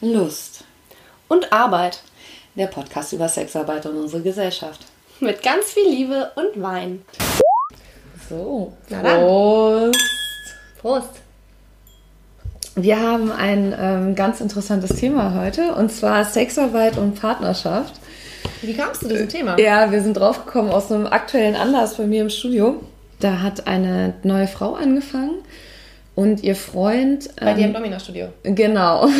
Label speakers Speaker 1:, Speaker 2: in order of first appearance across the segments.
Speaker 1: Lust.
Speaker 2: Und Arbeit.
Speaker 1: Der Podcast über Sexarbeit und unsere Gesellschaft.
Speaker 2: Mit ganz viel Liebe und Wein.
Speaker 1: So,
Speaker 2: Na dann.
Speaker 1: Prost.
Speaker 2: Prost.
Speaker 1: Wir haben ein ähm, ganz interessantes Thema heute und zwar Sexarbeit und Partnerschaft.
Speaker 2: Wie kamst du zu diesem Thema?
Speaker 1: Ja, wir sind draufgekommen aus einem aktuellen Anlass bei mir im Studio. Da hat eine neue Frau angefangen und ihr Freund.
Speaker 2: Bei dir im
Speaker 1: ähm,
Speaker 2: Domina-Studio.
Speaker 1: Genau.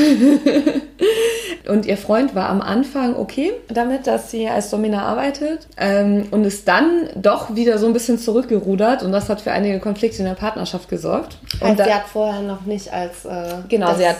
Speaker 1: Und ihr Freund war am Anfang okay damit, dass sie als Domina arbeitet ähm, und ist dann doch wieder so ein bisschen zurückgerudert und das hat für einige Konflikte in der Partnerschaft gesorgt. Und
Speaker 2: Heißt,
Speaker 1: da,
Speaker 2: sie hat vorher noch nicht als. Äh,
Speaker 1: genau, sie hat,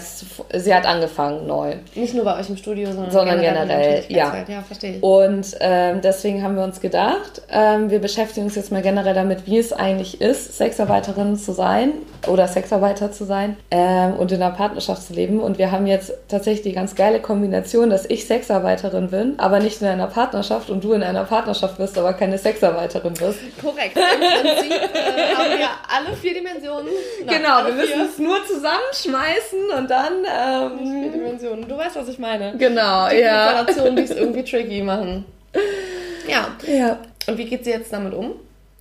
Speaker 1: sie hat angefangen neu.
Speaker 2: Nicht nur bei euch im Studio, sondern,
Speaker 1: Sondern
Speaker 2: der
Speaker 1: generell,
Speaker 2: Tätigkeitswelt. Ja, verstehe ich.
Speaker 1: Und ähm, deswegen haben wir uns gedacht, ähm, wir beschäftigen uns jetzt mal generell damit, wie es eigentlich ist, Sexarbeiterin zu sein oder Sexarbeiter zu sein ähm, und in einer Partnerschaft zu leben. Und wir haben jetzt tatsächlich die ganz geile Kombination, dass ich Sexarbeiterin bin, aber nicht in einer Partnerschaft und du in einer Partnerschaft bist, aber keine Sexarbeiterin bist.
Speaker 2: Korrekt. Im Prinzip äh, haben wir alle vier Dimensionen. Nein,
Speaker 1: genau, wir müssen
Speaker 2: vier.
Speaker 1: es nur zusammenschmeißen und dann.
Speaker 2: Vier
Speaker 1: Ähm,
Speaker 2: Dimensionen. Du weißt, was ich meine.
Speaker 1: genau,
Speaker 2: Die
Speaker 1: ja.
Speaker 2: Konstellationen, die es irgendwie tricky machen. Ja.
Speaker 1: ja.
Speaker 2: Und wie geht sie jetzt damit um?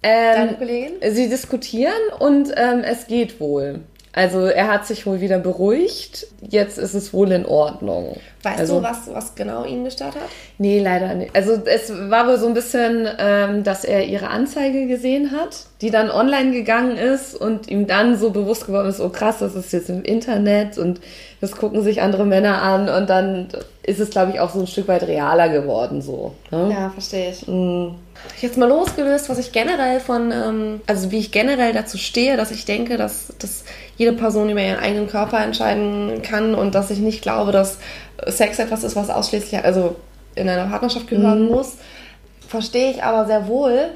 Speaker 2: Deine
Speaker 1: Ähm,
Speaker 2: Kollegin?
Speaker 1: Sie diskutieren und ähm, es geht wohl. Also er hat sich wohl wieder beruhigt. Jetzt ist es wohl in Ordnung.
Speaker 2: Weißt
Speaker 1: also,
Speaker 2: du, was, was genau ihn gestört hat?
Speaker 1: Nee, leider nicht. Also es war wohl so ein bisschen, ähm, dass er ihre Anzeige gesehen hat, die dann online gegangen ist und ihm dann so bewusst geworden ist, oh krass, das ist jetzt im Internet und das gucken sich andere Männer an und dann ist es, glaube ich, auch so ein Stück weit realer geworden so. Ne?
Speaker 2: Ja, verstehe ich.
Speaker 1: Mm,
Speaker 2: Jetzt mal losgelöst, was ich generell von, ähm, also wie ich generell dazu stehe, dass ich denke, dass, dass jede Person über ihren eigenen Körper entscheiden kann und dass ich nicht glaube, dass Sex etwas ist, was ausschließlich also in einer Partnerschaft gehören muss, verstehe ich aber sehr wohl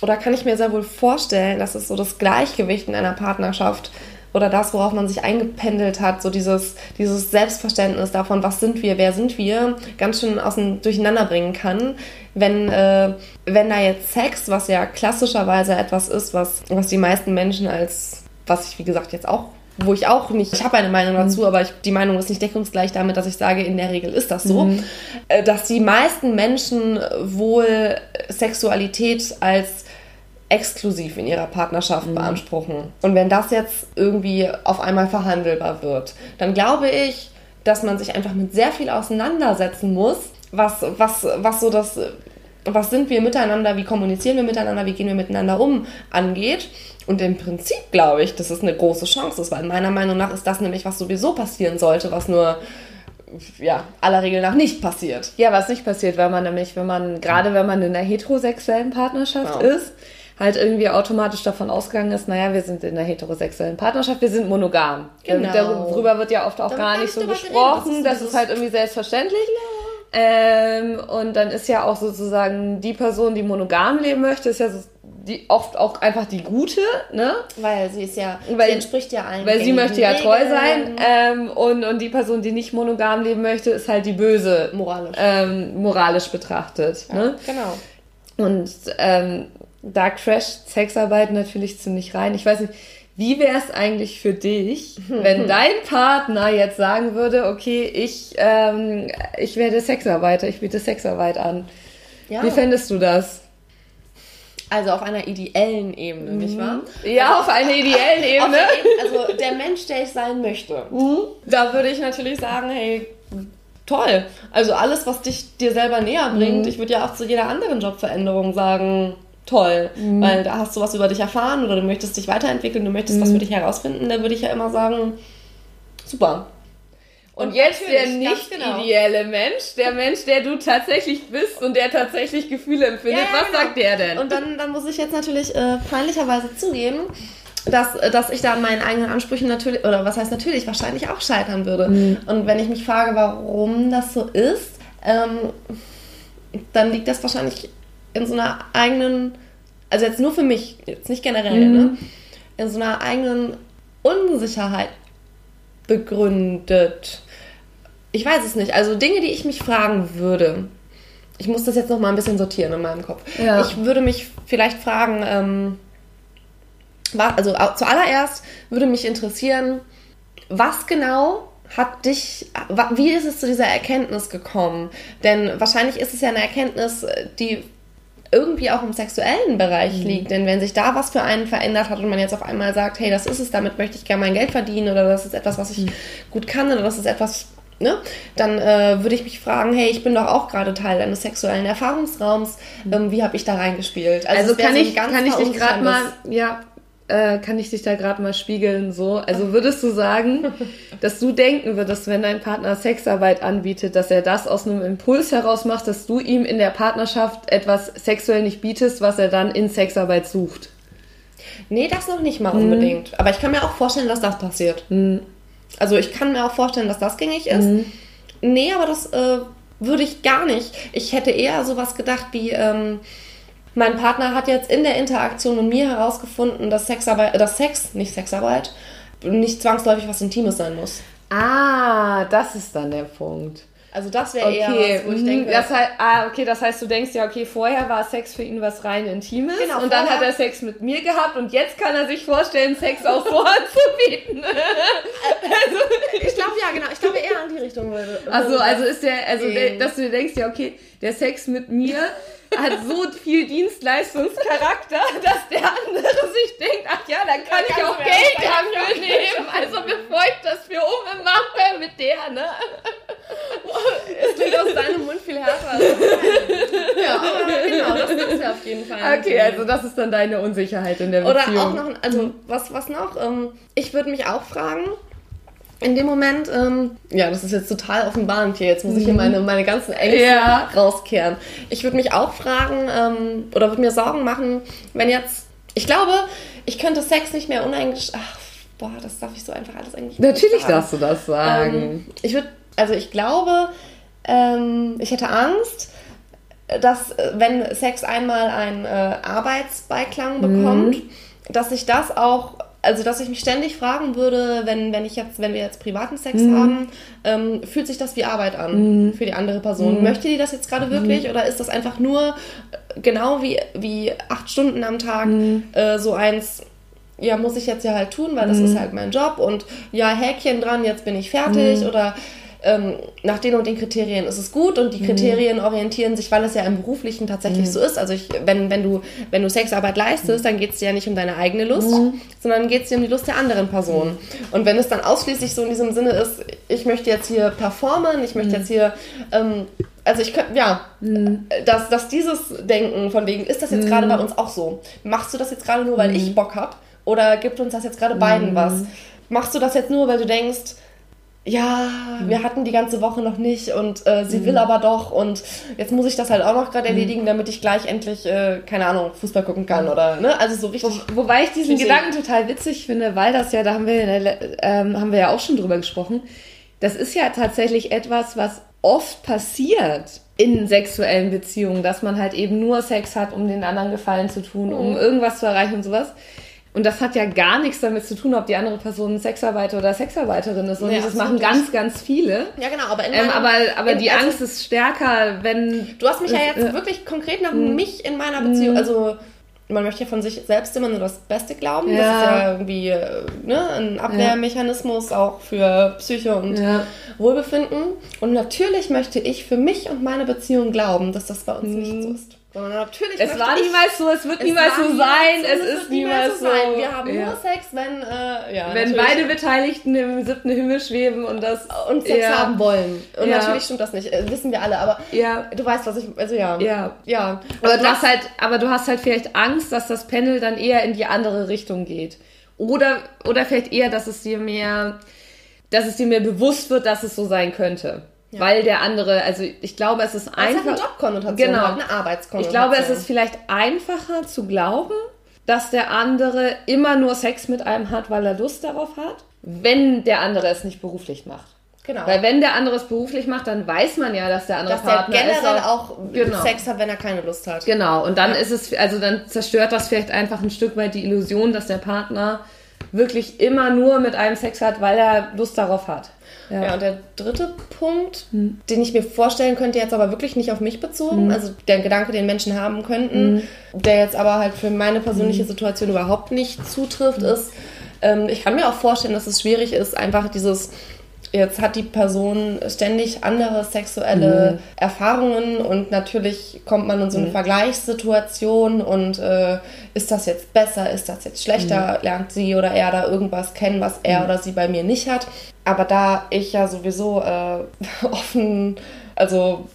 Speaker 2: oder kann ich mir sehr wohl vorstellen, dass es so das Gleichgewicht in einer Partnerschaft oder das, worauf man sich eingependelt hat, so dieses, dieses Selbstverständnis davon, was sind wir, wer sind wir, ganz schön aus dem Durcheinander bringen kann, wenn, äh, wenn da jetzt Sex, was ja klassischerweise etwas ist, was, was die meisten Menschen als, was ich wie gesagt jetzt auch, wo ich auch nicht, ich habe eine Meinung dazu, aber ich, die Meinung ist nicht deckungsgleich damit, dass ich sage, in der Regel ist das so, äh, dass die meisten Menschen wohl Sexualität als exklusiv in ihrer Partnerschaft beanspruchen. Und wenn das jetzt irgendwie auf einmal verhandelbar wird, dann glaube ich, dass man sich einfach mit sehr viel auseinandersetzen muss, was, was, was so das, was sind wir miteinander, wie kommunizieren wir miteinander, wie gehen wir miteinander um, angeht. Und im Prinzip glaube ich, dass es eine große Chance ist, weil meiner Meinung nach ist das nämlich, was sowieso passieren sollte, was nur ja, aller Regel nach nicht passiert.
Speaker 1: Ja, was nicht passiert, weil man nämlich, wenn man, gerade wenn man in einer heterosexuellen Partnerschaft
Speaker 2: Genau.
Speaker 1: ist, halt irgendwie automatisch davon ausgegangen ist, naja, wir sind in einer heterosexuellen Partnerschaft, wir sind monogam.
Speaker 2: Genau.
Speaker 1: Darüber wird ja oft auch
Speaker 2: Da wird
Speaker 1: gar nicht so gesprochen,
Speaker 2: geredet. Das ist
Speaker 1: halt irgendwie selbstverständlich. Ähm, und dann ist ja auch sozusagen die Person, die monogam leben möchte, ist ja so, die, oft auch einfach die gute, ne?
Speaker 2: Weil sie ist ja,
Speaker 1: Weil-
Speaker 2: sie entspricht ja allen
Speaker 1: Weil sie möchte ja treu sein. Ähm, und, und die Person, die nicht monogam leben möchte, ist halt die böse.
Speaker 2: Moralisch.
Speaker 1: Ähm, moralisch betrachtet. Ne?
Speaker 2: Genau.
Speaker 1: Und ähm, da crasht Sexarbeit natürlich ziemlich rein. Ich weiß nicht, wie wäre es eigentlich für dich, wenn dein Partner jetzt sagen würde, okay, ich, ähm, ich werde Sexarbeiter, ich biete Sexarbeit an.
Speaker 2: Ja.
Speaker 1: Wie fändest du das?
Speaker 2: Also auf einer ideellen Ebene, nicht wahr?
Speaker 1: Ja, auf einer ideellen Ebene.
Speaker 2: der Ebene, also der Mensch, der ich sein möchte. Da würde ich natürlich sagen, hey, toll. Also alles, was dich dir selber näher bringt. Ich würde ja auch zu jeder anderen Jobveränderung sagen, toll. Weil da hast du was über dich erfahren oder du möchtest dich weiterentwickeln, du möchtest was für dich herausfinden. Da würde ich ja immer sagen, super.
Speaker 1: Und jetzt der nicht
Speaker 2: genau.
Speaker 1: ideelle Mensch, der Mensch, der du tatsächlich bist und der tatsächlich Gefühle empfindet,
Speaker 2: Ja, ja,
Speaker 1: was
Speaker 2: genau.
Speaker 1: sagt der denn?
Speaker 2: Und dann, dann muss ich jetzt natürlich äh, peinlicherweise zugeben, dass, äh, dass ich da an meinen eigenen Ansprüchen natürlich, oder was heißt natürlich, wahrscheinlich auch scheitern würde. Und wenn ich mich frage, warum das so ist, ähm, dann liegt das wahrscheinlich in so einer eigenen, also jetzt nur für mich, jetzt nicht generell, ne? in so einer eigenen Unsicherheit begründet. Ich weiß es nicht. Also Dinge, die ich mich fragen würde. Ich muss das jetzt noch mal ein bisschen sortieren in meinem Kopf.
Speaker 1: Ja.
Speaker 2: Ich würde mich vielleicht fragen, ähm, also zuallererst würde mich interessieren, was genau hat dich, wie ist es zu dieser Erkenntnis gekommen? Denn wahrscheinlich ist es ja eine Erkenntnis, die irgendwie auch im sexuellen Bereich mhm. liegt. Denn wenn sich da was für einen verändert hat und man jetzt auf einmal sagt, hey, das ist es, damit möchte ich gerne mein Geld verdienen oder das ist etwas, was ich mhm. gut kann oder das ist etwas, ne, dann äh, würde ich mich fragen, hey, ich bin doch auch gerade Teil eines sexuellen Erfahrungsraums. Mhm. Ähm, wie habe ich da reingespielt?
Speaker 1: Also, also kann, so ich, kann ich dich gerade mal, ja, äh, kann ich dich da gerade mal spiegeln so? Also würdest du sagen, dass du denken würdest, wenn dein Partner Sexarbeit anbietet, dass er das aus einem Impuls heraus macht, dass du ihm in der Partnerschaft etwas sexuell nicht bietest, was er dann in Sexarbeit sucht?
Speaker 2: Nee, das noch nicht mal mhm. unbedingt. Aber ich kann mir auch vorstellen, dass das passiert. Mhm. Also ich kann mir auch vorstellen, dass das gängig ist. Mhm. Nee, aber das äh, würde ich gar nicht. Ich hätte eher sowas gedacht wie, ähm, mein Partner hat jetzt in der Interaktion mit mir herausgefunden, dass Sexarbeit, dass Sex, nicht Sexarbeit, nicht zwangsläufig was Intimes sein muss.
Speaker 1: Ah, das ist dann der Punkt.
Speaker 2: Also das wäre okay. eher was, wo ich denke.
Speaker 1: Das heißt, ah, okay, das heißt, du denkst ja, okay, vorher war Sex für ihn was rein Intimes genau, und dann hat er Sex mit mir gehabt und jetzt kann er sich vorstellen, Sex auch so anzubieten.
Speaker 2: also, ich glaube ja, genau. Ich glaube eher in die Richtung.
Speaker 1: Also, also ist der, also dass du denkst ja, okay, der Sex mit mir hat so viel Dienstleistungscharakter, dass der andere sich denkt, ach ja, dann kann ja, ich auch Geld dafür nehmen. Also bevor ich das für Umme mache mit der, ne?
Speaker 2: Es klingt aus deinem Mund viel härter. ja, aber genau, das gibt's ja auf jeden Fall.
Speaker 1: Okay, also das ist dann deine Unsicherheit in der Beziehung.
Speaker 2: Oder auch noch, also was, was noch? Ähm, ich würde mich auch fragen, in dem Moment, ähm, ja, das ist jetzt total offenbarend hier. Jetzt muss ich hier mhm. meine, meine ganzen Ängste ja. rauskehren. Ich würde mich auch fragen ähm, oder würde mir Sorgen machen, wenn jetzt, ich glaube, ich könnte Sex nicht mehr uneingeschränkt. Ach, boah, das darf ich so einfach alles eigentlich
Speaker 1: Natürlich darfst du das sagen.
Speaker 2: Ähm, ich würde, also ich glaube, ähm, ich hätte Angst, dass äh, wenn Sex einmal einen äh, Arbeitsbeiklang bekommt, mhm. dass sich das auch also dass ich mich ständig fragen würde, wenn, wenn ich jetzt, wenn wir jetzt privaten Sex mhm. haben, ähm, fühlt sich das wie Arbeit an mhm. für die andere Person. Mhm. Möchte die das jetzt gerade wirklich mhm. oder ist das einfach nur äh, genau wie, wie acht Stunden am Tag mhm. äh, so eins, ja, muss ich jetzt ja halt tun, weil das mhm. ist halt mein Job und ja, Häkchen dran, jetzt bin ich fertig oder ähm, nach den und den Kriterien ist es gut und die mhm. Kriterien mhm. orientieren sich, weil es ja im Beruflichen tatsächlich mhm. so ist. Also ich, wenn, wenn, du, wenn du Sexarbeit leistest, dann geht es dir ja nicht um deine eigene Lust, mhm. sondern geht es dir um die Lust der anderen Person. Mhm. Und wenn es dann ausschließlich so in diesem Sinne ist, ich möchte jetzt hier performen, ich möchte mhm. jetzt hier ähm, also ich könnte, ja, dass, dass dieses Denken von wegen, ist das jetzt gerade bei uns auch so? Machst du das jetzt gerade nur, weil ich Bock habe? Oder gibt uns das jetzt gerade beiden was? Machst du das jetzt nur, weil du denkst, ja, mhm. wir hatten die ganze Woche noch nicht und äh, sie mhm. will aber doch und jetzt muss ich das halt auch noch gerade mhm. erledigen, damit ich gleich endlich, äh, keine Ahnung, Fußball gucken kann oder, ne? Also so richtig.
Speaker 1: Wo, wobei ich diesen Gedanken total witzig finde, weil das ja, da haben wir, ähm, haben wir ja auch schon drüber gesprochen, das ist ja tatsächlich etwas, was oft passiert in sexuellen Beziehungen, dass man halt eben nur Sex hat, um den anderen Gefallen zu tun, um mhm. irgendwas zu erreichen und sowas. Und das hat ja gar nichts damit zu tun, ob die andere Person Sexarbeiter oder Sexarbeiterin ist. Und ja, das machen ganz, ganz viele.
Speaker 2: Ja, genau. Aber,
Speaker 1: ähm, aber, aber die also, Angst ist stärker, wenn...
Speaker 2: Du hast mich ja jetzt äh, wirklich konkret nach hm. mich in meiner Beziehung... Hm. Also man möchte ja von sich selbst immer nur das Beste glauben. Ja. Das ist ja irgendwie äh, ne, ein Abwehrmechanismus auch für Psyche und ja. Wohlbefinden. Und natürlich möchte ich für mich und meine Beziehung glauben, dass das bei uns hm. nicht so ist.
Speaker 1: Sondern natürlich es war niemals so, es wird niemals so sein, es, es ist niemals so. Sein.
Speaker 2: Wir haben ja. nur Sex, wenn, äh, ja,
Speaker 1: wenn beide Beteiligten im siebten Himmel schweben und das
Speaker 2: und Sex ja. haben wollen. Und natürlich stimmt das nicht, äh, wissen wir alle, aber du weißt, was ich, also ja.
Speaker 1: Ja. ja. Aber, du hast halt, aber du hast halt vielleicht Angst, dass das Panel dann eher in die andere Richtung geht. Oder, oder vielleicht eher, dass es dir mehr, dass es dir mehr bewusst wird, dass es so sein könnte. Ja. Weil der andere, also ich glaube, es ist einfach. Es hat
Speaker 2: eine Jobkonnotation,
Speaker 1: genau.
Speaker 2: eine Arbeitskonnotation.
Speaker 1: Ich glaube, es ist vielleicht einfacher zu glauben, dass der andere immer nur Sex mit einem hat, weil er Lust darauf hat, wenn der andere es nicht beruflich macht. Genau. Weil wenn der andere es beruflich macht, dann weiß man ja, dass der andere dass Partner
Speaker 2: der generell auch, auch genau. Sex hat, wenn er keine Lust hat.
Speaker 1: Genau. Und dann ja. ist es, also dann zerstört das vielleicht einfach ein Stück weit die Illusion, dass der Partner wirklich immer nur mit einem Sex hat, weil er Lust darauf hat.
Speaker 2: Ja. ja, und der dritte Punkt, hm. den ich mir vorstellen könnte, jetzt aber wirklich nicht auf mich bezogen, hm. also der Gedanke, den Menschen haben könnten, hm. der jetzt aber halt für meine persönliche hm. Situation überhaupt nicht zutrifft, ist, ähm, ich kann mir auch vorstellen, dass es schwierig ist, einfach dieses jetzt hat die Person ständig andere sexuelle mhm. Erfahrungen und natürlich kommt man in so eine mhm. Vergleichssituation und äh, ist das jetzt besser, ist das jetzt schlechter, mhm. lernt sie oder er da irgendwas kennen, was er mhm. oder sie bei mir nicht hat. Aber da ich ja sowieso äh, offen, also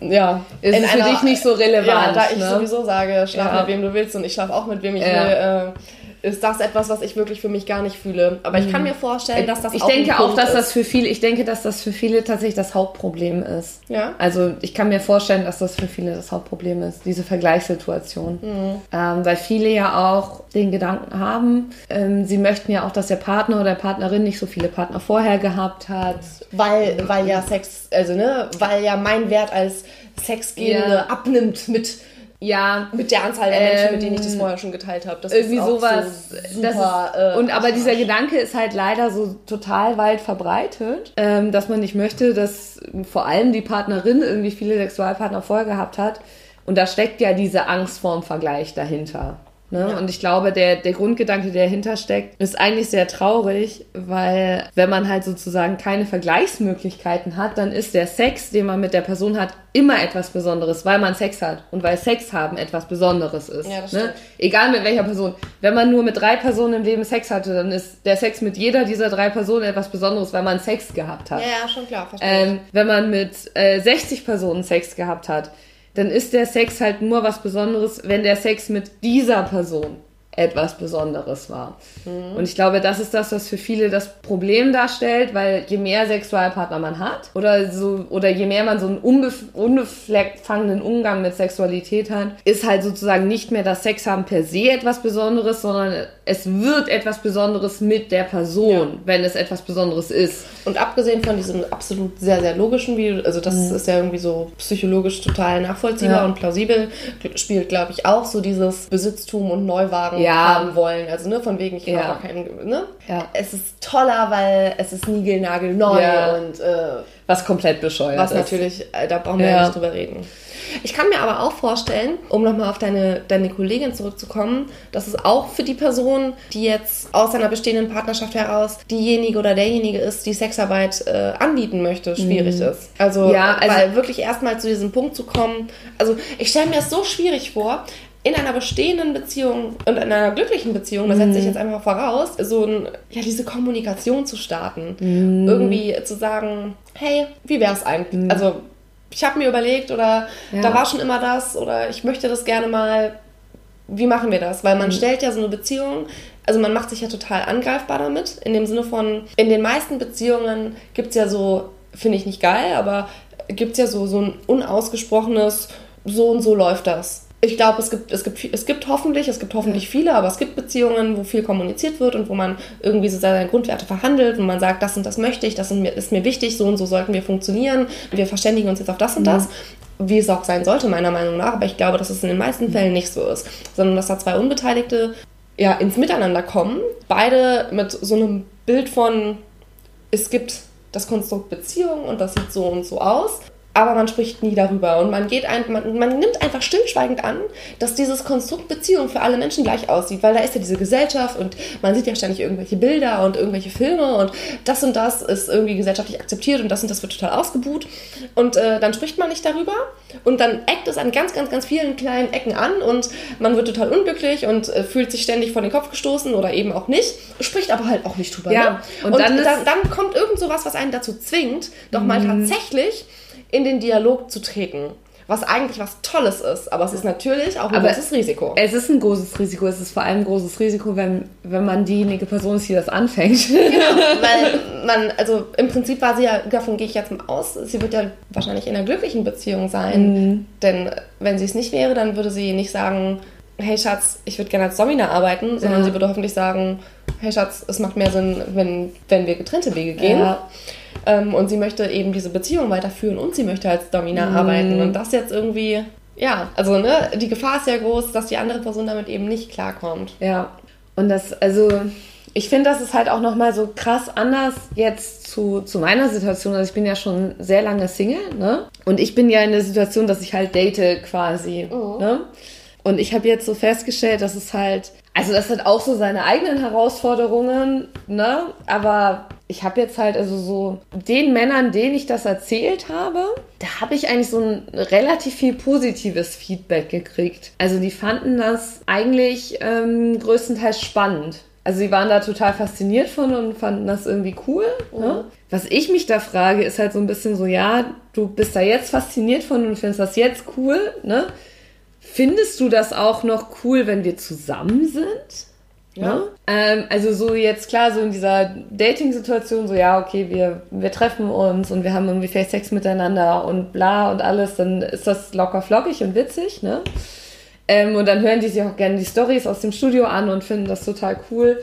Speaker 2: ja,
Speaker 1: ist es für dich nicht so relevant. Ja,
Speaker 2: da ich ne? sowieso sage, schlaf ja. mit wem du willst und ich schlaf auch mit wem ich ja. will. Äh, ist das etwas, was ich wirklich für mich gar nicht fühle. Aber ich kann mhm. mir vorstellen, dass das
Speaker 1: ich
Speaker 2: auch
Speaker 1: denke auch, dass ist. das für viele, ich denke, dass das für viele tatsächlich das Hauptproblem ist. Ja. Also ich kann mir vorstellen, dass das für viele das Hauptproblem ist, diese Vergleichssituation, mhm. ähm, weil viele ja auch den Gedanken haben, ähm, sie möchten ja auch, dass der Partner oder Partnerin nicht so viele Partner vorher gehabt hat,
Speaker 2: weil weil ja Sex, also ne, weil ja mein Wert als Sexgebende ja. abnimmt mit ja, mit der Anzahl der Menschen, mit denen ich das ähm, vorher schon geteilt habe. Das
Speaker 1: irgendwie sowas. So super, ist, äh, und aber dieser Gedanke ist halt leider so total weit verbreitet, ähm, dass man nicht möchte, dass vor allem die Partnerin irgendwie viele Sexualpartner vorher gehabt hat. Und da steckt ja diese Angst vorm Vergleich dahinter. Ne? Ja. Und ich glaube, der, der Grundgedanke, der dahinter steckt, ist eigentlich sehr traurig, weil wenn man halt sozusagen keine Vergleichsmöglichkeiten hat, dann ist der Sex, den man mit der Person hat, immer etwas Besonderes, weil man Sex hat und weil Sex haben etwas Besonderes ist. Ja, ne? Egal mit welcher Person. Wenn man nur mit drei Personen im Leben Sex hatte, dann ist der Sex mit jeder dieser drei Personen etwas Besonderes, weil man Sex gehabt hat.
Speaker 2: Ja, ja schon klar,
Speaker 1: verstehe. Ähm, wenn man mit äh, 60 Personen Sex gehabt hat, dann ist der Sex halt nur was Besonderes, wenn der Sex mit dieser Person etwas Besonderes war. Mhm. Und ich glaube, das ist das, was für viele das Problem darstellt, weil je mehr Sexualpartner man hat oder so oder je mehr man so einen unbef unbefangenen Umgang mit Sexualität hat, ist halt sozusagen nicht mehr das Sex haben per se etwas Besonderes, sondern es wird etwas Besonderes mit der Person, ja. wenn es etwas Besonderes ist.
Speaker 2: Und abgesehen von diesem absolut sehr, sehr logischen, wie, also das mhm. ist ja irgendwie so psychologisch total nachvollziehbar ja. und plausibel, spielt, glaube ich, auch so dieses Besitztum und Neuwagen ja. haben wollen. Also, ne, von wegen, ich ja. habe keinen, ne? Ja. Es ist toller, weil es ist niegelnagelneu und äh,
Speaker 1: was komplett bescheuert
Speaker 2: was ist. Was natürlich, äh, da brauchen wir ja nicht drüber reden. Ich kann mir aber auch vorstellen, um nochmal auf deine, deine Kollegin zurückzukommen, dass es auch für die Person, die jetzt aus einer bestehenden Partnerschaft heraus diejenige oder derjenige ist, die Sexarbeit äh, anbieten möchte, schwierig mhm. ist. Also, ja, also weil wirklich erstmal zu diesem Punkt zu kommen. Also ich stelle mir es so schwierig vor, in einer bestehenden Beziehung und in einer glücklichen Beziehung, das setze ich mhm. jetzt einfach voraus, so ein, ja, diese Kommunikation zu starten. Mm. Irgendwie zu sagen, hey, wie wäre es eigentlich? Mm. Also ich habe mir überlegt oder ja. da war schon immer das oder ich möchte das gerne mal. Wie machen wir das? Weil man mhm. stellt ja so eine Beziehung, also man macht sich ja total angreifbar damit, in dem Sinne von, in den meisten Beziehungen gibt es ja so, finde ich nicht geil, aber gibt es ja so, so ein unausgesprochenes, so und so läuft das ich glaube, es gibt, es, gibt, es gibt hoffentlich, es gibt hoffentlich viele, aber es gibt Beziehungen, wo viel kommuniziert wird und wo man irgendwie so seine Grundwerte verhandelt, wo man sagt, das und das möchte ich, das ist mir wichtig, so und so sollten wir funktionieren, wir verständigen uns jetzt auf das und das, mhm. wie es auch sein sollte, meiner Meinung nach, aber ich glaube, dass es in den meisten Fällen nicht so ist, sondern dass da zwei Unbeteiligte ja, ins Miteinander kommen, beide mit so einem Bild von, es gibt das Konstrukt Beziehung und das sieht so und so aus aber man spricht nie darüber und man geht ein, man, man nimmt einfach stillschweigend an, dass dieses Konstrukt Beziehung für alle Menschen gleich aussieht, weil da ist ja diese Gesellschaft und man sieht ja ständig irgendwelche Bilder und irgendwelche Filme und das und das ist irgendwie gesellschaftlich akzeptiert und das und das wird total ausgebuht und äh, dann spricht man nicht darüber und dann eckt es an ganz, ganz, ganz vielen kleinen Ecken an und man wird total unglücklich und äh, fühlt sich ständig vor den Kopf gestoßen oder eben auch nicht, spricht aber halt auch nicht drüber. Ja, ne? und, und dann, dann, dann, kommt irgend so was, was einen dazu zwingt, doch mal mhm. tatsächlich in den Dialog zu treten. Was eigentlich was Tolles ist, aber es ist natürlich auch ein aber großes Risiko.
Speaker 1: Es ist ein großes Risiko. Es ist vor allem ein großes Risiko, wenn, wenn man diejenige Person ist, die das anfängt.
Speaker 2: Genau, weil man, also im Prinzip war sie ja, davon gehe ich jetzt mal aus, sie wird ja wahrscheinlich in einer glücklichen Beziehung sein. Mhm. Denn wenn sie es nicht wäre, dann würde sie nicht sagen, hey Schatz, ich würde gerne als Domina arbeiten, sondern ja. sie würde hoffentlich sagen, hey Schatz, es macht mehr Sinn, wenn, wenn wir getrennte Wege gehen. Ja. Ähm, und sie möchte eben diese Beziehung weiterführen und sie möchte als Domina mhm. arbeiten. Und das jetzt irgendwie, ja, also ne, die Gefahr ist ja groß, dass die andere Person damit eben nicht klarkommt.
Speaker 1: Ja. Und das, also ich finde, das ist halt auch nochmal so krass anders jetzt zu, zu meiner Situation. Also ich bin ja schon sehr lange Single, ne? Und ich bin ja in der Situation, dass ich halt date quasi, mhm. ne? Und ich habe jetzt so festgestellt, dass es halt, also das hat auch so seine eigenen Herausforderungen, ne? Aber ich habe jetzt halt also so den Männern, denen ich das erzählt habe, da habe ich eigentlich so ein relativ viel positives Feedback gekriegt. Also die fanden das eigentlich ähm, größtenteils spannend. Also sie waren da total fasziniert von und fanden das irgendwie cool. Ne? Mhm. Ne? Was ich mich da frage, ist halt so ein bisschen so, ja, du bist da jetzt fasziniert von und findest das jetzt cool, ne? Findest du das auch noch cool, wenn wir zusammen sind? Ja. Ne? Ähm, also so jetzt klar, so in dieser Dating-Situation, so ja, okay, wir, wir treffen uns und wir haben irgendwie vielleicht Sex miteinander und bla und alles, dann ist das locker flockig und witzig, ne? Ähm, und dann hören die sich auch gerne die Stories aus dem Studio an und finden das total cool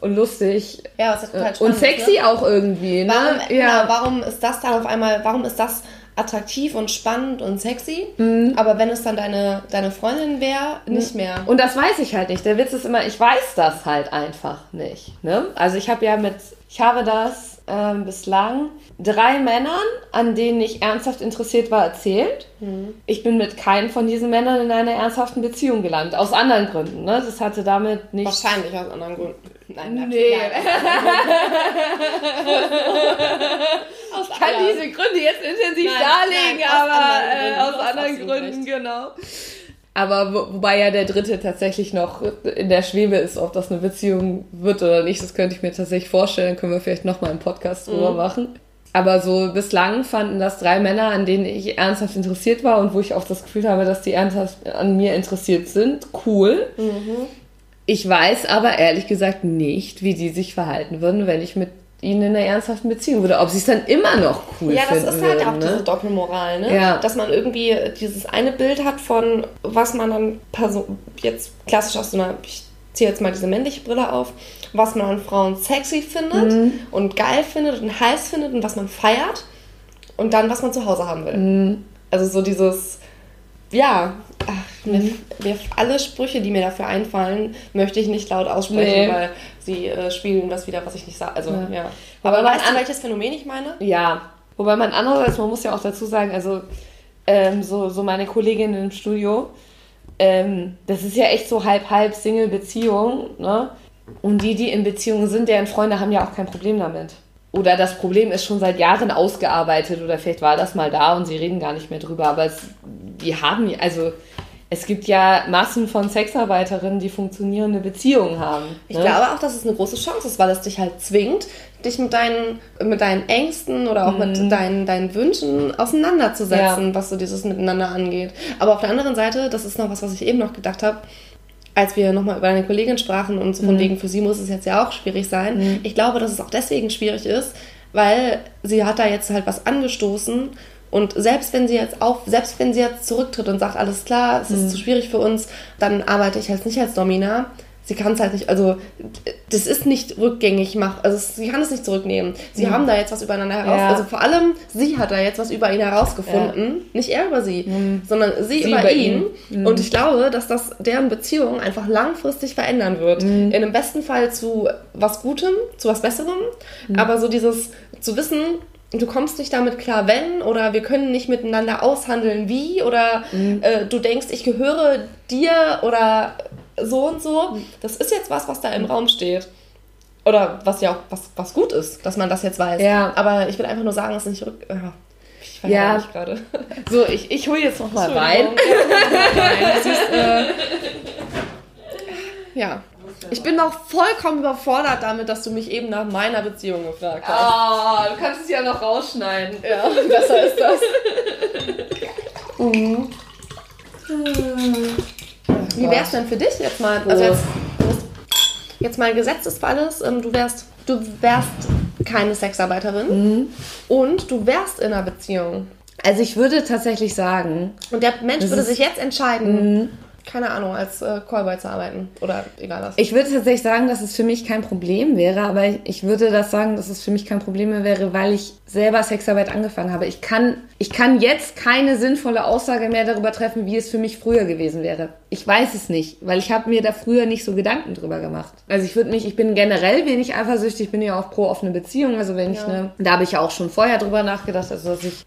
Speaker 1: und lustig.
Speaker 2: Ja, was total
Speaker 1: spannend. Und sexy ne? auch irgendwie, ne?
Speaker 2: Warum, ja. Genau, warum ist das dann auf einmal, warum ist das attraktiv und spannend und sexy, mhm. aber wenn es dann deine, deine Freundin wäre, nicht mhm. mehr.
Speaker 1: Und das weiß ich halt nicht. Der Witz ist immer, ich weiß das halt einfach nicht. Ne? Also ich habe ja mit, ich habe das ähm, bislang drei Männern, an denen ich ernsthaft interessiert war, erzählt. Mhm. Ich bin mit keinem von diesen Männern in einer ernsthaften Beziehung gelandet. Aus anderen Gründen. Ne? Das hatte damit nicht.
Speaker 2: Wahrscheinlich aus anderen Gründen.
Speaker 1: Nein, nee. ich kann diese Gründe jetzt intensiv nein, darlegen, nein, aber aus anderen, äh, aus anderen Gründen, genau. Aber wo, wobei ja der dritte tatsächlich noch in der Schwebe ist, ob das eine Beziehung wird oder nicht, das könnte ich mir tatsächlich vorstellen. Können wir vielleicht nochmal einen Podcast drüber mhm. machen. Aber so bislang fanden das drei Männer, an denen ich ernsthaft interessiert war und wo ich auch das Gefühl habe, dass die ernsthaft an mir interessiert sind, cool. Mhm. Ich weiß aber ehrlich gesagt nicht, wie die sich verhalten würden, wenn ich mit ihnen in einer ernsthaften Beziehung würde. Ob sie es dann immer noch cool ja, finden Ja, das ist halt
Speaker 2: würden, auch
Speaker 1: ne?
Speaker 2: diese Doppelmoral, ne? Ja. Dass man irgendwie dieses eine Bild hat von, was man dann Person, jetzt klassisch aus so einer, ich ziehe jetzt mal diese männliche Brille auf, was man an Frauen sexy findet mhm. und geil findet und heiß findet und was man feiert und dann, was man zu Hause haben will. Mhm. Also so dieses, ja, mhm. mir, alle Sprüche, die mir dafür einfallen, möchte ich nicht laut aussprechen, nee. weil sie äh, spielen das wieder, was ich nicht sage. Also, ja. ja. Aber, Aber weißt du, welches Phänomen ich meine?
Speaker 1: Ja. Wobei man andererseits, man muss ja auch dazu sagen, also ähm, so, so meine Kollegin im Studio, ähm, das ist ja echt so halb-halb Single-Beziehung, ne? Und die, die in Beziehungen sind, deren Freunde haben ja auch kein Problem damit oder das Problem ist schon seit Jahren ausgearbeitet oder vielleicht war das mal da und sie reden gar nicht mehr drüber, aber es, die haben, also es gibt ja Massen von Sexarbeiterinnen, die funktionierende Beziehungen haben.
Speaker 2: Ich ne? glaube auch, dass es eine große Chance ist, weil es dich halt zwingt, dich mit deinen, mit deinen Ängsten oder auch mhm. mit deinen, deinen Wünschen auseinanderzusetzen, ja. was so dieses Miteinander angeht. Aber auf der anderen Seite, das ist noch was, was ich eben noch gedacht habe, als wir nochmal über eine Kollegin sprachen und so von mhm. wegen, für sie muss es jetzt ja auch schwierig sein. Mhm. Ich glaube, dass es auch deswegen schwierig ist, weil sie hat da jetzt halt was angestoßen und selbst wenn sie jetzt auf, selbst wenn sie jetzt zurücktritt und sagt, alles klar, es ist mhm. zu schwierig für uns, dann arbeite ich jetzt nicht als Domina, sie kann es halt nicht, also das ist nicht rückgängig mach, also sie kann es nicht zurücknehmen. Sie mhm. haben da jetzt was übereinander heraus, ja. also vor allem sie hat da jetzt was über ihn herausgefunden, ja. nicht er über sie, mhm. sondern sie, sie über, über, ihn. ihn. Mhm. Und ich glaube, dass das deren Beziehung einfach langfristig verändern wird. Mhm. In dem besten Fall zu was Gutem, zu was Besserem, mhm. aber so dieses zu wissen, du kommst nicht damit klar, wenn, oder wir können nicht miteinander aushandeln, wie, oder mhm. äh, du denkst, ich gehöre dir, oder so und so. Das ist jetzt was, was da im Raum steht. Oder was ja auch was, was gut ist, dass man das jetzt weiß. Ja. Aber ich will einfach nur sagen, es nicht rück. Ja.
Speaker 1: Ich weiß ja. nicht gerade. So, ich, ich hole jetzt nochmal rein.
Speaker 2: das ja. Ich bin noch vollkommen überfordert damit, dass du mich eben nach meiner Beziehung gefragt hast.
Speaker 1: Ah, oh, du kannst es ja noch rausschneiden.
Speaker 2: Ja, besser ist das. mhm. Wie wäre es denn für dich jetzt mal? Also jetzt, jetzt mal Gesetzesfall ist, ähm, du wärst, du wärst keine Sexarbeiterin mhm. und du wärst in einer Beziehung.
Speaker 1: Also ich würde tatsächlich sagen.
Speaker 2: Und der Mensch würde sich jetzt entscheiden, mhm keine Ahnung, als äh, Callboy zu arbeiten oder egal was.
Speaker 1: Ich würde tatsächlich sagen, dass es für mich kein Problem wäre, aber ich würde das sagen, dass es für mich kein Problem mehr wäre, weil ich selber Sexarbeit angefangen habe. Ich kann, ich kann jetzt keine sinnvolle Aussage mehr darüber treffen, wie es für mich früher gewesen wäre. Ich weiß es nicht, weil ich habe mir da früher nicht so Gedanken drüber gemacht. Also ich würde mich, ich bin generell wenig eifersüchtig, ich bin ja auch pro offene Beziehung, also wenn ja. ich ne, da habe ich ja auch schon vorher drüber nachgedacht, also dass ich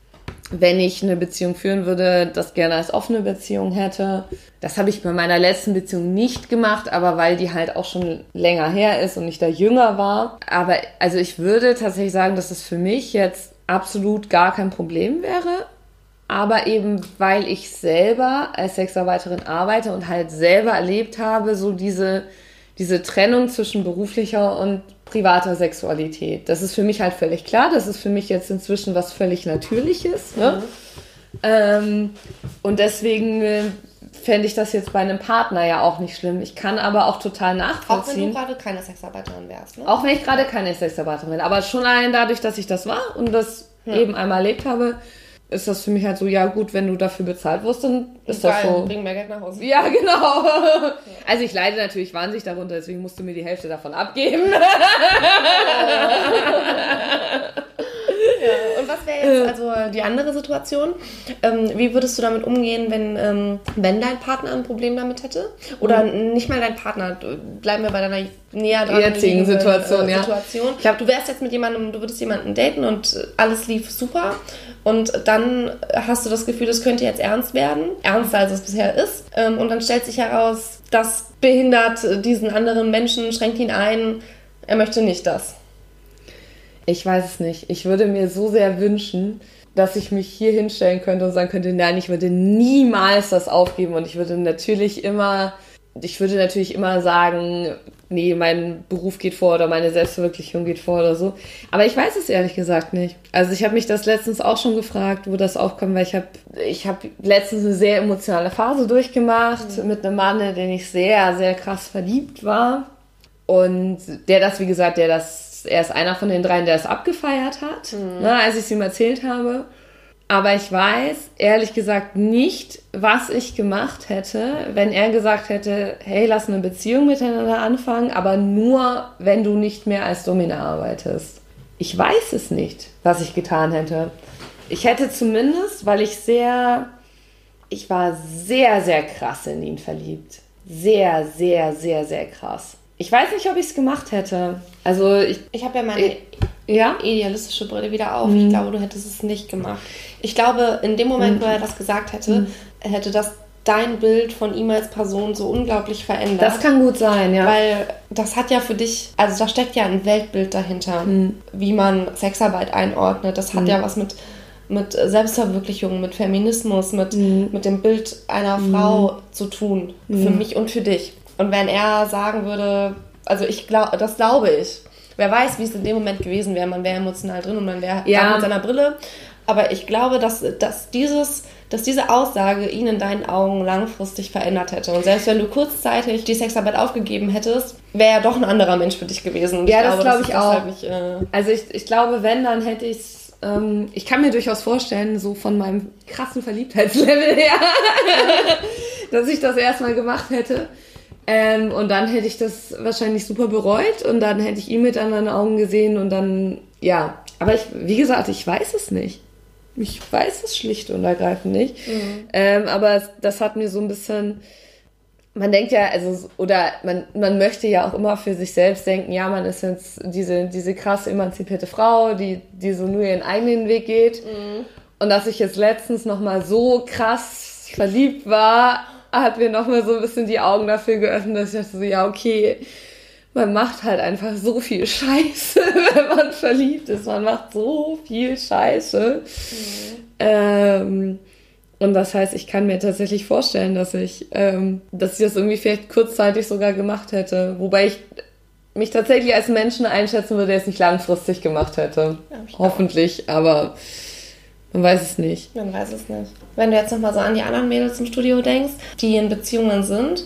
Speaker 1: wenn ich eine Beziehung führen würde, das gerne als offene Beziehung hätte. Das habe ich bei meiner letzten Beziehung nicht gemacht, aber weil die halt auch schon länger her ist und ich da jünger war. Aber also ich würde tatsächlich sagen, dass es für mich jetzt absolut gar kein Problem wäre. Aber eben weil ich selber als Sexarbeiterin arbeite und halt selber erlebt habe, so diese, diese Trennung zwischen beruflicher und privater Sexualität. Das ist für mich halt völlig klar. Das ist für mich jetzt inzwischen was völlig Natürliches. Ne? Mhm. Ähm, und deswegen äh, fände ich das jetzt bei einem Partner ja auch nicht schlimm. Ich kann aber auch total nachvollziehen. Auch wenn
Speaker 2: du gerade keine Sexarbeiterin wärst. Ne?
Speaker 1: Auch wenn ich gerade keine Sexarbeiterin bin. Aber schon allein dadurch, dass ich das war und das ja. eben einmal erlebt habe, ist das für mich halt so, ja gut, wenn du dafür bezahlt wirst, dann ist Geil, das so.
Speaker 2: Bring mehr Geld nach Hause.
Speaker 1: Ja, genau. Ja. Also ich leide natürlich wahnsinnig darunter, deswegen musst du mir die Hälfte davon abgeben.
Speaker 2: Ja, und was wäre jetzt also die andere Situation? Ähm, wie würdest du damit umgehen, wenn, ähm, wenn dein Partner ein Problem damit hätte? Oder mhm. nicht mal dein Partner, bleiben wir bei deiner näher dran
Speaker 1: jetzigen Situation, äh, ja.
Speaker 2: Situation. Ich glaube, du wärst jetzt mit jemandem, du würdest jemanden daten und alles lief super und dann hast du das Gefühl, das könnte jetzt ernst werden, ernster als es bisher ist ähm, und dann stellt sich heraus, das behindert diesen anderen Menschen, schränkt ihn ein, er möchte nicht das.
Speaker 1: Ich weiß es nicht. Ich würde mir so sehr wünschen, dass ich mich hier hinstellen könnte und sagen könnte, nein, ich würde niemals das aufgeben und ich würde natürlich immer, ich würde natürlich immer sagen, nee, mein Beruf geht vor oder meine Selbstverwirklichung geht vor oder so. Aber ich weiß es ehrlich gesagt nicht. Also ich habe mich das letztens auch schon gefragt, wo das aufkommt, weil ich habe ich hab letztens eine sehr emotionale Phase durchgemacht mhm. mit einem Mann, in den ich sehr, sehr krass verliebt war. Und der das, wie gesagt, der das er ist einer von den dreien, der es abgefeiert hat, mhm. ne, als ich es ihm erzählt habe. Aber ich weiß ehrlich gesagt nicht, was ich gemacht hätte, wenn er gesagt hätte, hey, lass eine Beziehung miteinander anfangen, aber nur, wenn du nicht mehr als Domina arbeitest. Ich weiß es nicht, was ich getan hätte. Ich hätte zumindest, weil ich sehr, ich war sehr, sehr krass in ihn verliebt. Sehr, sehr, sehr, sehr krass. Ich weiß nicht, ob ich es gemacht hätte. Also ich.
Speaker 2: Ich habe ja meine ja? idealistische Brille wieder auf. Mhm. Ich glaube, du hättest es nicht gemacht. Ich glaube, in dem Moment, mhm. wo er das gesagt hätte, mhm. hätte das dein Bild von ihm als Person so unglaublich verändert.
Speaker 1: Das kann gut sein, ja.
Speaker 2: Weil das hat ja für dich, also da steckt ja ein Weltbild dahinter, mhm. wie man Sexarbeit einordnet. Das hat mhm. ja was mit, mit Selbstverwirklichung, mit Feminismus, mit, mhm. mit dem Bild einer mhm. Frau zu tun. Für mhm. mich und für dich. Und wenn er sagen würde, also ich glaube, das glaube ich. Wer weiß, wie es in dem Moment gewesen wäre. Man wäre emotional drin und man wäre ja. mit seiner Brille. Aber ich glaube, dass, dass, dieses, dass diese Aussage ihn in deinen Augen langfristig verändert hätte. Und selbst wenn du kurzzeitig die Sexarbeit aufgegeben hättest, wäre er doch ein anderer Mensch für dich gewesen.
Speaker 1: Ja, ich das glaube ich auch. Halt nicht, äh also ich, ich glaube, wenn, dann hätte ich es ähm, ich kann mir durchaus vorstellen, so von meinem krassen Verliebtheitslevel her, dass ich das erstmal gemacht hätte. Ähm, und dann hätte ich das wahrscheinlich super bereut und dann hätte ich ihn mit anderen Augen gesehen und dann, ja. Aber ich, wie gesagt, ich weiß es nicht. Ich weiß es schlicht und ergreifend nicht. Mhm. Ähm, aber das hat mir so ein bisschen, man denkt ja, also, oder man, man möchte ja auch immer für sich selbst denken, ja, man ist jetzt diese, diese krass emanzipierte Frau, die, die so nur ihren eigenen Weg geht. Mhm. Und dass ich jetzt letztens nochmal so krass verliebt war hat mir nochmal so ein bisschen die Augen dafür geöffnet, dass ich dachte so, ja, okay, man macht halt einfach so viel Scheiße, wenn man verliebt ist. Man macht so viel Scheiße. Mhm. Ähm, und das heißt, ich kann mir tatsächlich vorstellen, dass ich, ähm, dass ich das irgendwie vielleicht kurzzeitig sogar gemacht hätte. Wobei ich mich tatsächlich als Menschen einschätzen würde, der es nicht langfristig gemacht hätte. Ja, Hoffentlich, aber man weiß es nicht.
Speaker 2: Man weiß es nicht. Wenn du jetzt nochmal so an die anderen Mädels im Studio denkst, die in Beziehungen sind,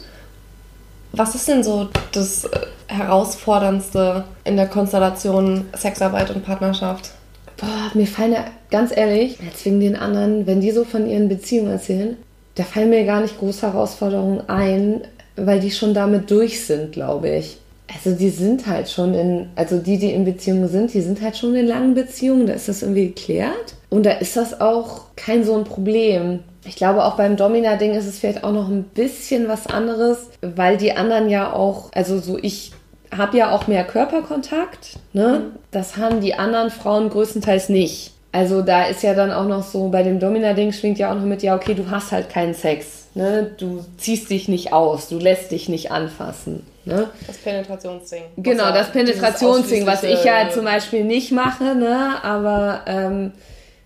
Speaker 2: was ist denn so das äh, Herausforderndste in der Konstellation Sexarbeit und Partnerschaft?
Speaker 1: Boah, mir fallen ja ganz ehrlich, jetzt wegen den anderen, wenn die so von ihren Beziehungen erzählen, da fallen mir gar nicht große Herausforderungen ein, weil die schon damit durch sind, glaube ich. Also die sind halt schon in, also die, die in Beziehungen sind, die sind halt schon in langen Beziehungen, da ist das irgendwie geklärt. Und da ist das auch kein so ein Problem. Ich glaube, auch beim Domina-Ding ist es vielleicht auch noch ein bisschen was anderes, weil die anderen ja auch, also so ich habe ja auch mehr Körperkontakt, ne? Das haben die anderen Frauen größtenteils nicht. Also da ist ja dann auch noch so, bei dem Domina-Ding schwingt ja auch noch mit, ja, okay, du hast halt keinen Sex. Ne? Du ziehst dich nicht aus, du lässt dich nicht anfassen. Ne?
Speaker 2: Das Penetrationsding.
Speaker 1: Genau, das Penetrationsding, was ich ja zum Beispiel nicht mache, ne? aber ähm,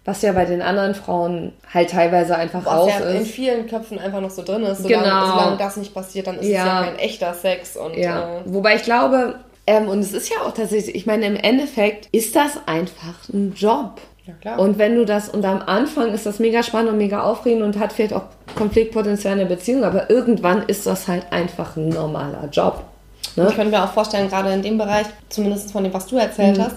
Speaker 1: was ja bei den anderen Frauen halt teilweise einfach was raus
Speaker 2: ja
Speaker 1: ist.
Speaker 2: in vielen Köpfen einfach noch so drin ist. Solange, genau. solange das nicht passiert, dann ist ja. es ja kein echter Sex. Und,
Speaker 1: ja. Äh, Wobei ich glaube, ähm, und es ist ja auch tatsächlich, ich meine, im Endeffekt ist das einfach ein Job. Ja, klar. Und wenn du das, und am Anfang ist das mega spannend und mega aufregend und hat vielleicht auch Konfliktpotenzial in der Beziehung, aber irgendwann ist das halt einfach ein normaler Job.
Speaker 2: Ne? Ich könnte mir auch vorstellen, gerade in dem Bereich, zumindest von dem, was du erzählt mhm. hast,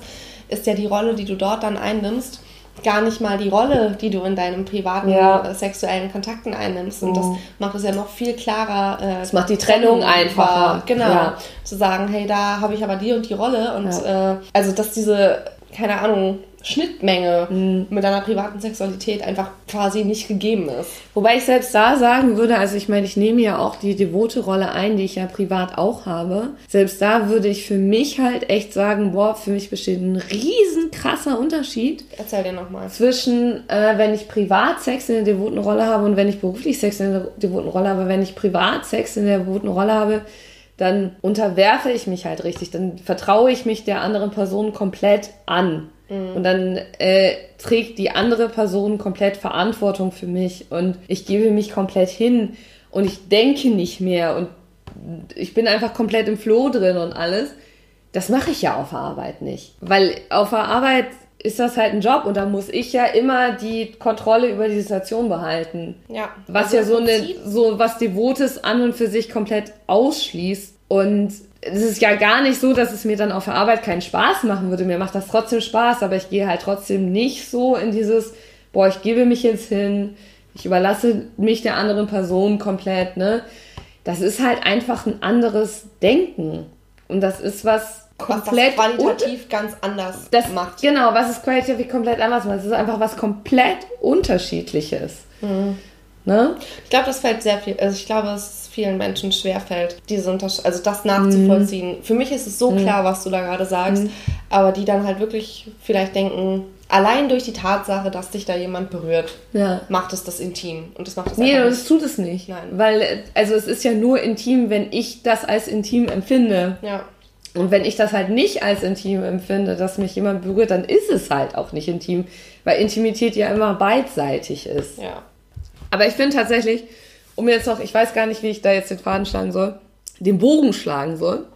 Speaker 2: ist ja die Rolle, die du dort dann einnimmst, gar nicht mal die Rolle, die du in deinem privaten ja. äh, sexuellen Kontakten einnimmst. Und mhm. das macht es ja noch viel klarer.
Speaker 1: Äh, das macht die Trennung einfacher.
Speaker 2: Genau. Ja. Zu sagen, hey, da habe ich aber die und die Rolle. Und ja. äh, also, dass diese, keine Ahnung, Schnittmenge mhm. mit deiner privaten Sexualität einfach quasi nicht gegeben ist.
Speaker 1: Wobei ich selbst da sagen würde, also ich meine, ich nehme ja auch die devote Rolle ein, die ich ja privat auch habe. Selbst da würde ich für mich halt echt sagen, boah, für mich besteht ein riesen krasser Unterschied.
Speaker 2: Erzähl dir nochmal.
Speaker 1: Zwischen, äh, wenn ich privat Sex in der devoten Rolle habe und wenn ich beruflich Sex in der devoten Rolle habe. Wenn ich privat Sex in der devoten Rolle habe, dann unterwerfe ich mich halt richtig. Dann vertraue ich mich der anderen Person komplett an. Mhm. Und dann äh, trägt die andere Person komplett Verantwortung für mich und ich gebe mich komplett hin und ich denke nicht mehr und ich bin einfach komplett im Flow drin und alles. Das mache ich ja auf der Arbeit nicht. Weil auf der Arbeit ist das halt ein Job und da muss ich ja immer die Kontrolle über die Situation behalten. Ja. Was also ja so eine, so was Devotes an und für sich komplett ausschließt. Und es ist ja gar nicht so, dass es mir dann auf der Arbeit keinen Spaß machen würde. Mir macht das trotzdem Spaß, aber ich gehe halt trotzdem nicht so in dieses, boah, ich gebe mich jetzt hin, ich überlasse mich der anderen Person komplett, ne? Das ist halt einfach ein anderes Denken. Und das ist was komplett.
Speaker 2: Was das qualitativ ganz anders
Speaker 1: das, macht. Genau, was es qualitativ komplett anders macht. Es ist einfach was komplett Unterschiedliches. Mhm.
Speaker 2: Ne? Ich glaube, das fällt sehr viel, also ich glaube, es vielen Menschen schwerfällt, diese Untersch also das nachzuvollziehen. Mhm. Für mich ist es so mhm. klar, was du da gerade sagst, mhm. aber die dann halt wirklich vielleicht denken, allein durch die Tatsache, dass dich da jemand berührt, ja. macht es das intim. Und das macht es
Speaker 1: Nee, das tut es nicht. Nein. Weil, also es ist ja nur intim, wenn ich das als intim empfinde. Ja. Und wenn ich das halt nicht als intim empfinde, dass mich jemand berührt, dann ist es halt auch nicht intim, weil Intimität ja immer beidseitig ist. Ja. Aber ich finde tatsächlich, um jetzt noch, ich weiß gar nicht, wie ich da jetzt den Faden schlagen soll, den Bogen schlagen soll.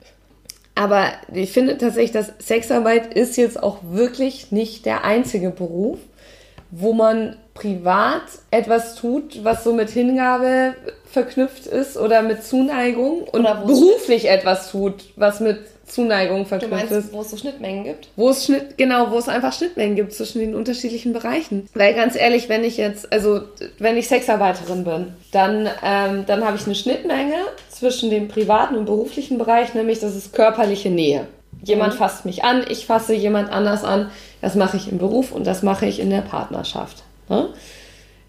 Speaker 1: Aber ich finde tatsächlich, dass Sexarbeit ist jetzt auch wirklich nicht der einzige Beruf, wo man privat etwas tut, was so mit Hingabe verknüpft ist oder mit Zuneigung und beruflich etwas tut, was mit Zuneigung verknüpft ist.
Speaker 2: Wo es so Schnittmengen gibt?
Speaker 1: Wo es Schnitt, genau, wo es einfach Schnittmengen gibt zwischen den unterschiedlichen Bereichen. Weil ganz ehrlich, wenn ich jetzt, also wenn ich Sexarbeiterin bin, dann, ähm, dann habe ich eine Schnittmenge zwischen dem privaten und beruflichen Bereich, nämlich das ist körperliche Nähe. Jemand mhm. fasst mich an, ich fasse jemand anders an. Das mache ich im Beruf und das mache ich in der Partnerschaft. Ne?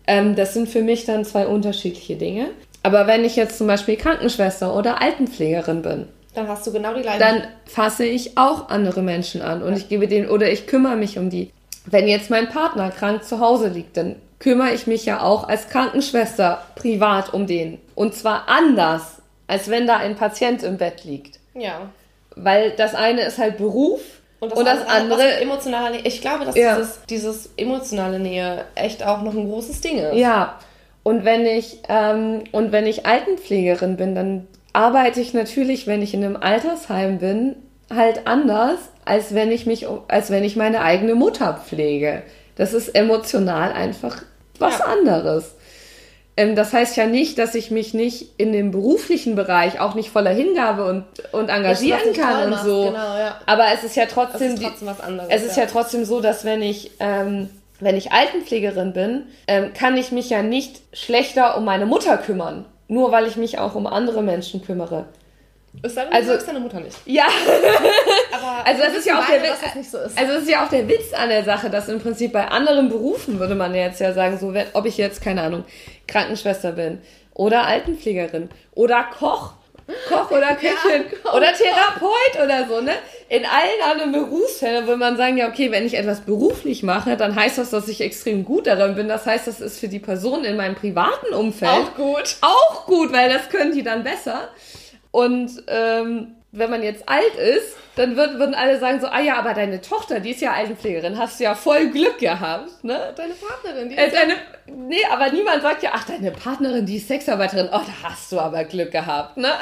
Speaker 1: Ähm, das sind für mich dann zwei unterschiedliche Dinge. Aber wenn ich jetzt zum Beispiel Krankenschwester oder Altenpflegerin bin,
Speaker 2: dann hast du genau die gleiche.
Speaker 1: Dann fasse ich auch andere Menschen an und ja. ich gebe denen oder ich kümmere mich um die. Wenn jetzt mein Partner krank zu Hause liegt, dann kümmere ich mich ja auch als Krankenschwester privat um den. Und zwar anders, als wenn da ein Patient im Bett liegt. Ja. Weil das eine ist halt Beruf und das, und das andere, andere
Speaker 2: emotionale Nähe. Ich glaube, dass ja. dieses, dieses emotionale Nähe echt auch noch ein großes Ding ist.
Speaker 1: Ja. Und wenn ich ähm, und wenn ich Altenpflegerin bin, dann arbeite ich natürlich, wenn ich in einem Altersheim bin, halt anders, als wenn ich mich, als wenn ich meine eigene Mutter pflege. Das ist emotional einfach was ja. anderes. Ähm, das heißt ja nicht, dass ich mich nicht in dem beruflichen Bereich auch nicht voller Hingabe und, und engagieren kann und so. Genau, ja. Aber es ist ja trotzdem, ist trotzdem anderes, es ist ja. ja. trotzdem so, dass wenn ich ähm, wenn ich Altenpflegerin bin, ähm, kann ich mich ja nicht schlechter um meine Mutter kümmern nur weil ich mich auch um andere Menschen kümmere.
Speaker 2: Ist dann, also, du deine Mutter nicht.
Speaker 1: Ja. Aber also das ist ja auch der Witz, das so. Also das ist ja auch der Witz an der Sache, dass im Prinzip bei anderen Berufen würde man jetzt ja sagen, so wenn, ob ich jetzt keine Ahnung Krankenschwester bin oder Altenpflegerin oder Koch, Koch oder Köchin ja, oder Therapeut oder so, ne? in allen anderen Berufsfeldern würde man sagen, ja, okay, wenn ich etwas beruflich mache, dann heißt das, dass ich extrem gut darin bin. Das heißt, das ist für die Person in meinem privaten Umfeld
Speaker 2: Auch gut.
Speaker 1: auch gut, weil das können die dann besser. Und ähm, wenn man jetzt alt ist, dann würden, würden alle sagen so, ah ja, aber deine Tochter, die ist ja Altenpflegerin, hast du ja voll Glück gehabt, ne?
Speaker 2: Deine Partnerin, die
Speaker 1: Äh,
Speaker 2: ist
Speaker 1: deine, nee, aber niemand sagt ja, ach, deine Partnerin, die ist Sexarbeiterin, oh, da hast du aber Glück gehabt, ne?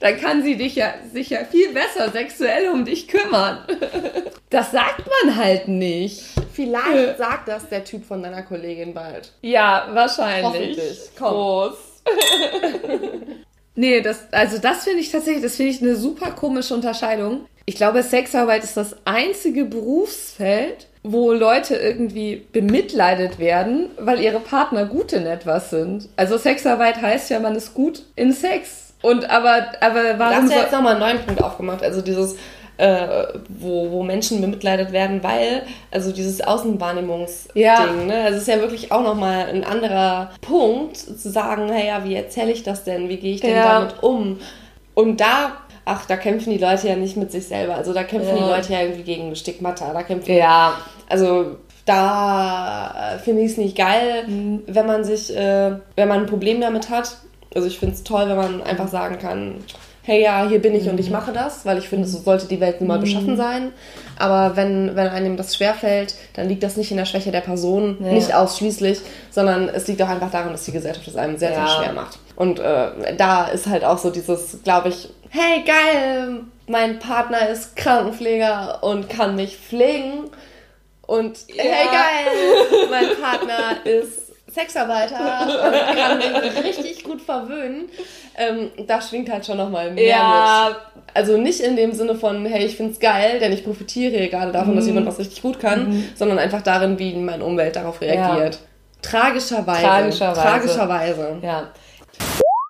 Speaker 1: Dann kann sie dich ja, sich ja viel besser sexuell um dich kümmern. Das sagt man halt nicht.
Speaker 2: Vielleicht sagt das der Typ von deiner Kollegin bald.
Speaker 1: Ja, wahrscheinlich.
Speaker 2: Hoffentlich. Komm.
Speaker 1: Groß. nee, das, also das finde ich tatsächlich, das finde ich eine super komische Unterscheidung. Ich glaube, Sexarbeit ist das einzige Berufsfeld, wo Leute irgendwie bemitleidet werden, weil ihre Partner gut in etwas sind. Also Sexarbeit heißt ja, man ist gut in Sex. Und aber, aber warum
Speaker 2: hast du ja
Speaker 1: soll,
Speaker 2: jetzt nochmal einen neuen Punkt aufgemacht. Also dieses, äh, wo, wo Menschen bemitleidet werden, weil, also dieses Außenwahrnehmungsding,
Speaker 1: Ja.
Speaker 2: ne? Also es ist ja wirklich auch nochmal ein anderer Punkt, zu sagen, hey, ja, wie erzähle ich das denn? Wie gehe ich denn
Speaker 1: Ja.
Speaker 2: damit um? Und da, ach, da kämpfen die Leute ja nicht mit sich selber. Also da kämpfen
Speaker 1: Ja.
Speaker 2: die Leute ja irgendwie gegen Stigmata. Da kämpfen
Speaker 1: ja,
Speaker 2: also da finde ich es nicht geil,
Speaker 1: Mhm.
Speaker 2: wenn man sich, äh, wenn man ein Problem damit hat. Also ich finde es toll, wenn man einfach sagen kann, hey ja, hier bin ich und ich
Speaker 1: Mhm.
Speaker 2: mache das, weil ich finde, so sollte die Welt nun mal beschaffen sein. Aber wenn, wenn einem das schwerfällt, dann liegt das nicht in der Schwäche der Person,
Speaker 1: Ja.
Speaker 2: nicht ausschließlich, sondern es liegt auch einfach daran, dass die Gesellschaft es einem sehr,
Speaker 1: Ja.
Speaker 2: sehr schwer macht. Und äh, da ist halt auch so dieses, glaube ich, hey geil, mein Partner ist Krankenpfleger und kann mich pflegen. Und hey
Speaker 1: Ja.
Speaker 2: geil, mein Partner ist Sexarbeiter und kann mich richtig gut verwöhnen. Ähm, da schwingt halt schon nochmal mehr
Speaker 1: Ja.
Speaker 2: mit. Also nicht in dem Sinne von, hey, ich find's geil, denn ich profitiere gerade davon,
Speaker 1: Mhm.
Speaker 2: dass jemand was richtig gut kann, sondern einfach darin, wie meine Umwelt darauf reagiert. Tragischerweise.
Speaker 1: Tragischerweise.
Speaker 2: Tragischerweise.
Speaker 1: ja.